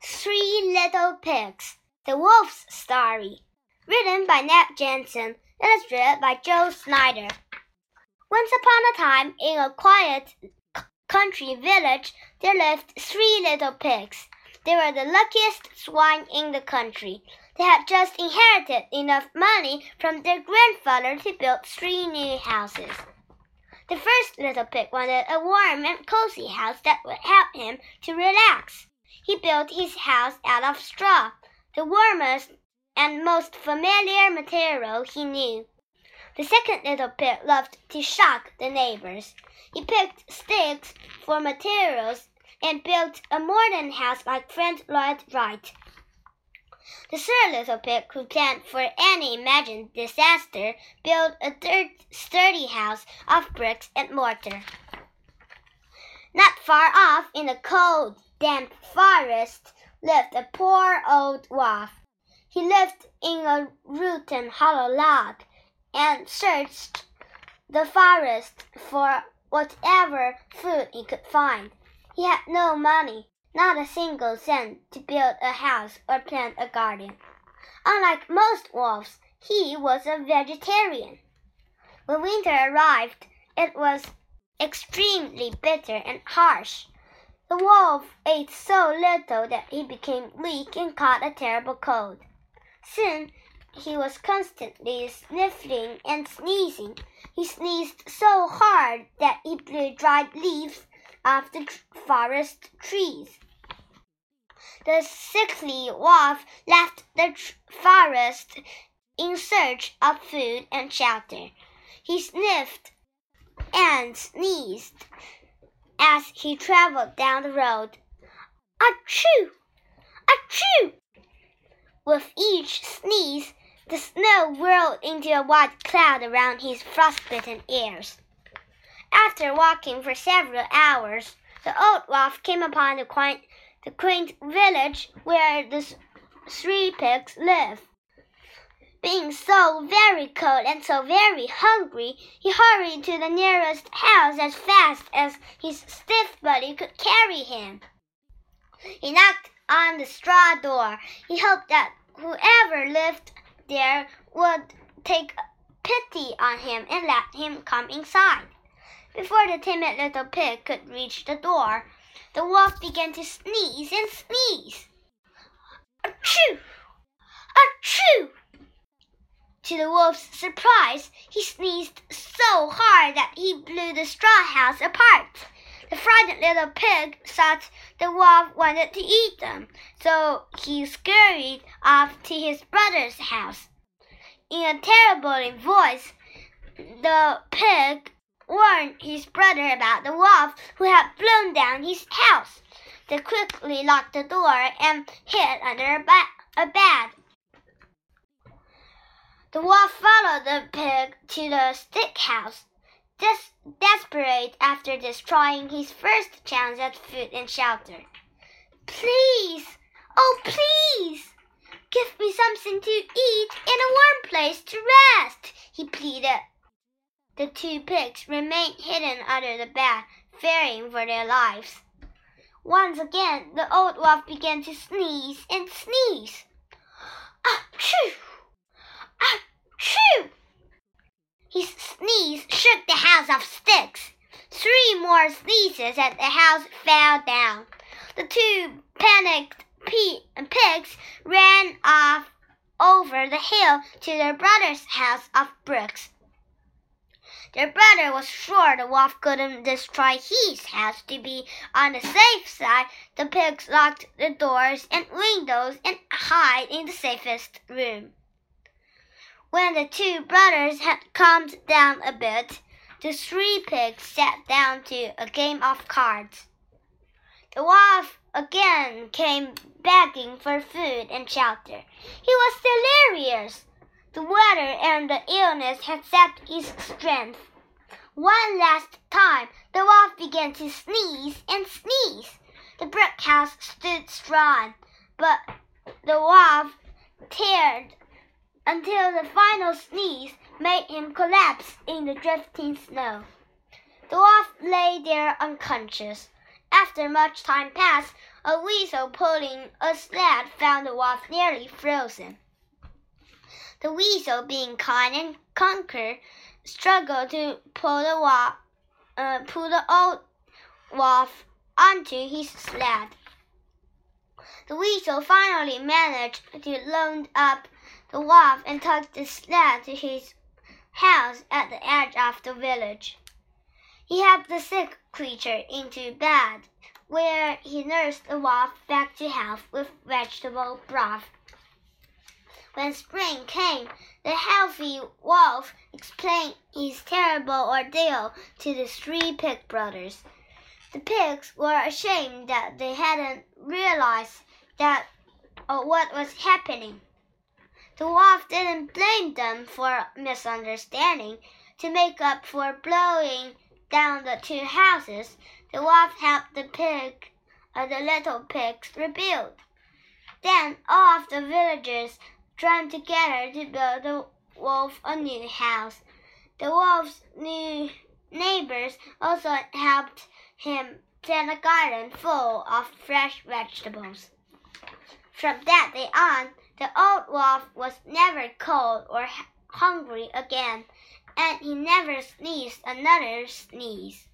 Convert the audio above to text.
Three Little Pigs The Wolf's Story. Written by Nat Jensen. Illustrated by Joe Snyder. Once upon a time, in a quiet country village, there lived three little pigs. They were the luckiest swine in the country. They had just inherited enough money from their grandfather to build three new houses. The first little pig wanted a warm and cozy house that would help him to relax. He built his house out of straw, the warmest and most familiar material he knew. The second little pig loved to shock the neighbors. He picked sticks for materials and built a modern house like Frank Lloyd Wright. The third little pig, who planned for any imagined disaster, built a dirt, sturdy house of bricks and mortar. Not far off, in the cold, damp forest lived a poor old wolf. He lived in a rotten hollow log and searched the forest for whatever food he could find. He had no money, not a single cent to build a house or plant a garden. Unlike most wolves, he was a vegetarian. When winter arrived, it was extremely bitter and harsh. The wolf ate so little that he became weak and caught a terrible cold. Soon he was constantly sniffling and sneezing. He sneezed so hard that he blew dried leaves off the forest trees. The sickly wolf left the forest in search of food and shelter. He sniffed and sneezed as he traveled down the road. Achoo! Achoo! With each sneeze, the snow whirled into a white cloud around his frostbitten ears. After walking for several hours, the old wolf came upon the quaint, the quaint village where the three pigs lived. Being so very cold and so very hungry, he hurried to the nearest house as fast as his stiff body could carry him. He knocked on the straw door. He hoped that whoever lived there would take pity on him and let him come inside. Before the timid little pig could reach the door, the wolf began to sneeze and sneeze. Achoo! To the wolf's surprise, he sneezed so hard that he blew the straw house apart. The frightened little pig thought the wolf wanted to eat them, so he scurried off to his brother's house. In a terrible voice, the pig warned his brother about the wolf who had blown down his house. They quickly locked the door and hid under a, ba a bed. The wolf followed the pig to the stick house, des desperate after destroying his first chance at food and shelter. Please, oh please, give me something to eat and a warm place to rest, he pleaded. The two pigs remained hidden under the bed, fearing for their lives. Once again, the old wolf began to sneeze and sneeze. Achoo! Achoo! His sneeze shook the of sticks. Three more sneezes and the house fell down. The two panicked pigs ran off over the hill to their brother's house of bricks. Their brother was sure the wolf couldn't destroy his house to be on the safe side. The pigs locked the doors and windows and hid in the safest room. When the two brothers had calmed down a bit, the three pigs sat down to a game of cards. The wolf again came begging for food and shelter. He was delirious. The weather and the illness had sapped his strength. One last time, the wolf began to sneeze and sneeze. The brick house stood strong, but the wolf teared until the final sneeze made him collapse in the drifting snow. The wolf lay there unconscious. After much time passed, A weasel pulling a sled found the wolf nearly frozen. The weasel, being kind and conquer, struggled to pull the wolf, uh, pull the old wolf onto his sled. The weasel finally managed to load up the wolf and took the sled to his house at the edge of the village. He helped the sick creature into bed, where he nursed the wolf back to health with vegetable broth. When spring came, the healthy wolf explained his terrible ordeal to the three pig brothers. The pigs were ashamed that they hadn't realized that uh, what was happening. The wolf didn't blame them for misunderstanding. To make up for blowing down the two houses, the wolf helped the pig, uh, the little pigs rebuild. Then all of the villagers joined together to build the wolf a new house. The wolf's new neighbors also helped him plant a garden full of fresh vegetables. From that day on, the old wolf was never cold or hungry again, and he never sneezed another sneeze.